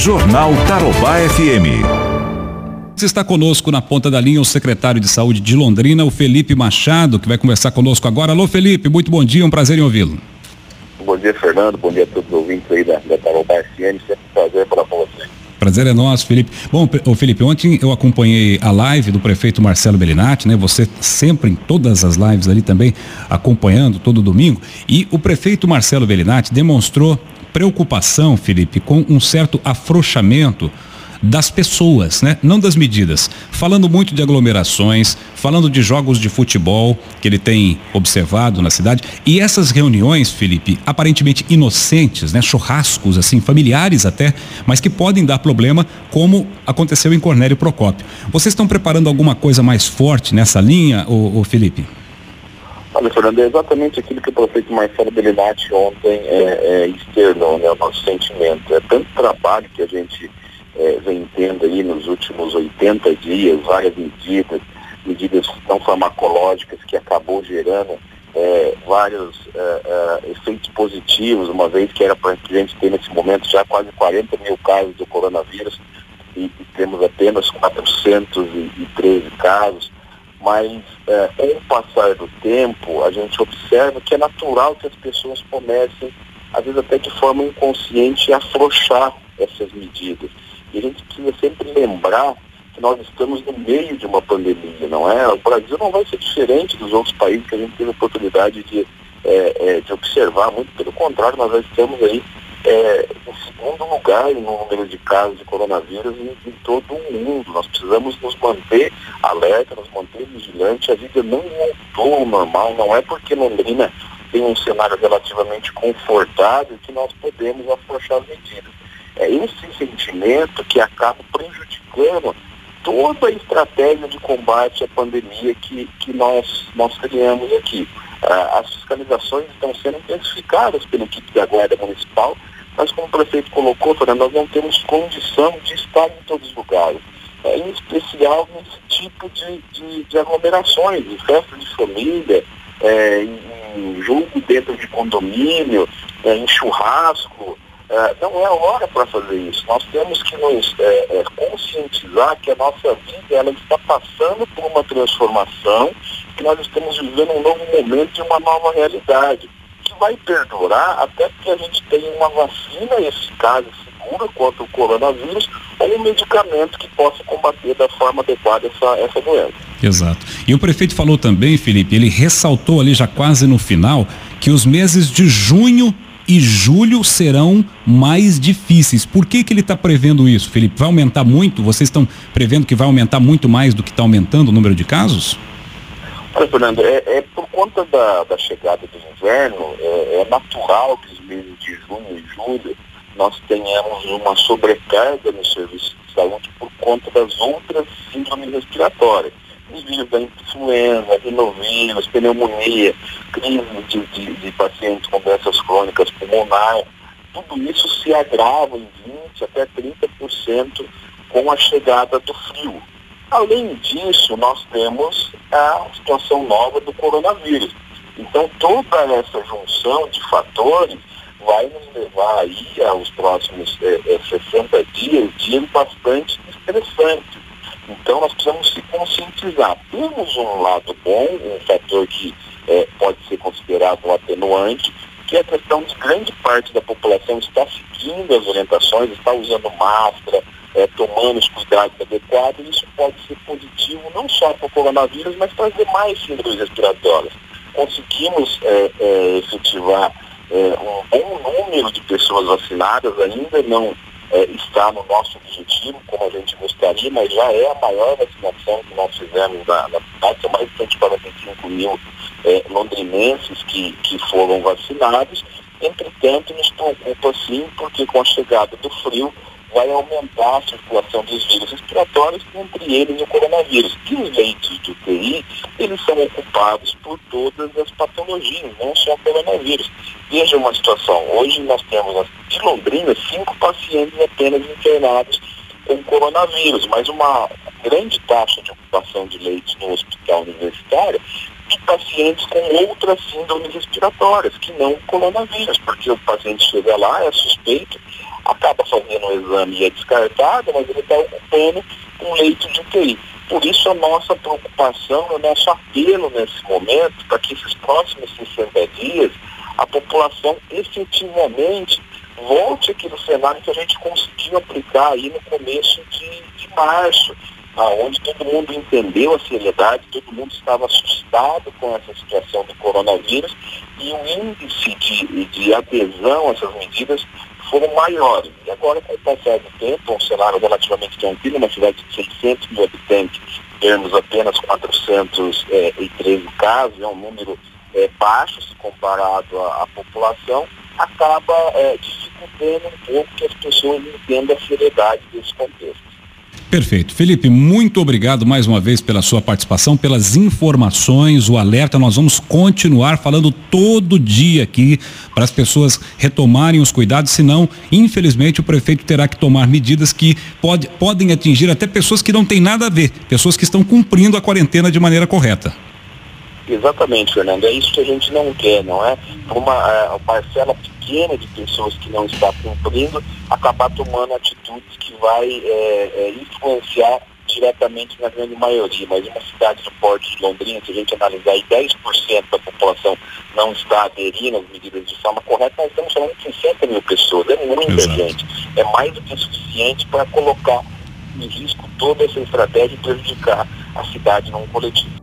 Jornal Tarobá FM. Está conosco na ponta da linha o secretário de Saúde de Londrina, o Felipe Machado, que vai conversar conosco agora. Alô, Felipe, muito bom dia, um prazer em ouvi-lo. Bom dia, Fernando. Bom dia a todos os ouvintes aí da, da Tarobá FM. Sempre um prazer falar com você. Prazer é nosso, Felipe. Bom, o Felipe, ontem eu acompanhei a live do prefeito Marcelo Bellinati, né? Você sempre em todas as lives ali também acompanhando todo domingo. E o prefeito Marcelo Bellinati demonstrou preocupação, Felipe, com um certo afrouxamento das pessoas, né? Não das medidas. Falando muito de aglomerações, falando de jogos de futebol que ele tem observado na cidade. E essas reuniões, Felipe, aparentemente inocentes, né? Churrascos, assim, familiares até, mas que podem dar problema, como aconteceu em Cornélio Procópio. Vocês estão preparando alguma coisa mais forte nessa linha, ô Felipe? Olha, Fernando, é exatamente aquilo que o prefeito Marcelo Bellinati ontem é, é, externou, né, o nosso sentimento. É tanto trabalho que a gente é, vem tendo aí nos últimos 80 dias, várias medidas, medidas não farmacológicas que acabou gerando é, vários é, é, efeitos positivos, uma vez que era para a gente ter nesse momento já quase 40 mil casos do coronavírus e, e temos apenas 413 casos, mas é, com o passar do tempo a gente observa que é natural que as pessoas comecem, às vezes até de forma inconsciente, a afrouxar essas medidas. E a gente precisa sempre lembrar que nós estamos no meio de uma pandemia, não é? O Brasil não vai ser diferente dos outros países que a gente teve a oportunidade de, é, é, de observar, muito pelo contrário, nós já estamos aí é, em segundo lugar no número de casos de coronavírus em, em, todo o mundo. Nós precisamos nos manter alerta, nos manter vigilantes. A vida não voltou ao normal, não é porque Londrina tem um cenário relativamente confortável que nós podemos afrouxar as medidas é esse sentimento que acaba prejudicando toda a estratégia de combate à pandemia que, que nós, nós criamos aqui. Ah, as fiscalizações estão sendo intensificadas pela equipe da Guarda Municipal, mas como o prefeito colocou, Fernando, nós não temos condição de estar em todos os lugares. É, em especial nesse tipo de, de, de aglomerações, de festas de família, é, em, jogo dentro de condomínio, é, em churrasco, é, não é hora para fazer isso. Nós temos que nos é, é, conscientizar que a nossa vida ela está passando por uma transformação, que nós estamos vivendo um novo momento e uma nova realidade, vai perdurar até que a gente tenha uma vacina eficaz e segura contra o coronavírus ou um medicamento que possa combater da forma adequada essa, essa doença. Exato. E o prefeito falou também, Felipe, ele ressaltou ali já quase no final, que os meses de junho e julho serão mais difíceis. Por que, que ele está prevendo isso, Felipe? Vai aumentar muito? Vocês estão prevendo que vai aumentar muito mais do que está aumentando o número de casos? Olha, Fernando, é, é conta da, da, chegada do inverno, é, é, natural que os meses de junho e julho nós tenhamos uma sobrecarga no serviço de saúde por conta das outras síndromes respiratórias vírus da influenza, rinovírus, pneumonia, crise de, de, de pacientes com doenças crônicas pulmonares, tudo isso se agrava em 20% até 30% com a chegada do frio. Além disso, nós temos a situação nova do coronavírus. Então, toda essa junção de fatores vai nos levar aí aos próximos é, é, 60 dias, dias bastante estressantes então nós precisamos se conscientizar. Temos um lado bom, um fator que é, pode ser considerado um atenuante, que é a questão de grande parte da população está seguindo as orientações, está usando máscara, é, tomando os cuidados adequados, isso pode ser positivo não só para o coronavírus, mas para as demais síndromes respiratórias. Conseguimos é, é, efetivar é, um bom número de pessoas vacinadas, ainda não é, está no nosso objetivo, como a gente gostaria, mas já é a maior vacinação que nós fizemos na, na cidade, são mais de 145 mil é, londrinenses que, que foram vacinados. Entretanto, nos preocupa sim, porque com a chegada do frio vai aumentar a circulação dos vírus respiratórios, entre eles o coronavírus. E os leitos de UTI, eles são ocupados por todas as patologias, não só o coronavírus. Veja uma situação, hoje nós temos de Londrina cinco pacientes apenas internados com coronavírus, mas uma grande taxa de ocupação de leitos no hospital universitário de pacientes com outras síndromes respiratórias, que não coronavírus, porque o paciente chega lá, é suspeito, acaba fazendo o exame e é descartado, mas ele está ocupando um leito de UTI. Por isso a nossa preocupação, o nosso apelo nesse momento, para que esses próximos 60 dias a população efetivamente volte aqui no cenário que a gente conseguiu aplicar aí no começo de, de março, aonde todo mundo entendeu a seriedade, todo mundo estava assustado com essa situação do coronavírus e o índice de, de adesão a essas medidas foram maiores. E agora, com o passar do tempo, um cenário relativamente tranquilo, uma cidade de 600 mil habitantes, temos apenas 413 eh, casos, é um número é, baixo se comparado à, à população, acaba é, dificultando um pouco que as pessoas entendam a seriedade desse contexto. Perfeito. Felipe, muito obrigado mais uma vez pela sua participação, pelas informações, o alerta. Nós vamos continuar falando todo dia aqui para as pessoas retomarem os cuidados, senão, infelizmente, o prefeito terá que tomar medidas que pode, podem atingir até pessoas que não têm nada a ver, pessoas que estão cumprindo a quarentena de maneira correta. Exatamente, Fernando. É isso que a gente não quer, não é? Uma, é, uma parcela pequena de pessoas que não está cumprindo acabar tomando atitudes que vai é, é, influenciar diretamente na grande maioria. Mas uma cidade do porte de Londrina, se a gente analisar aí 10% da população não está aderindo às medidas de forma correta, nós estamos falando de 60 mil pessoas. É muita Exato. gente. É mais do que suficiente para colocar em risco toda essa estratégia e prejudicar a cidade num coletivo.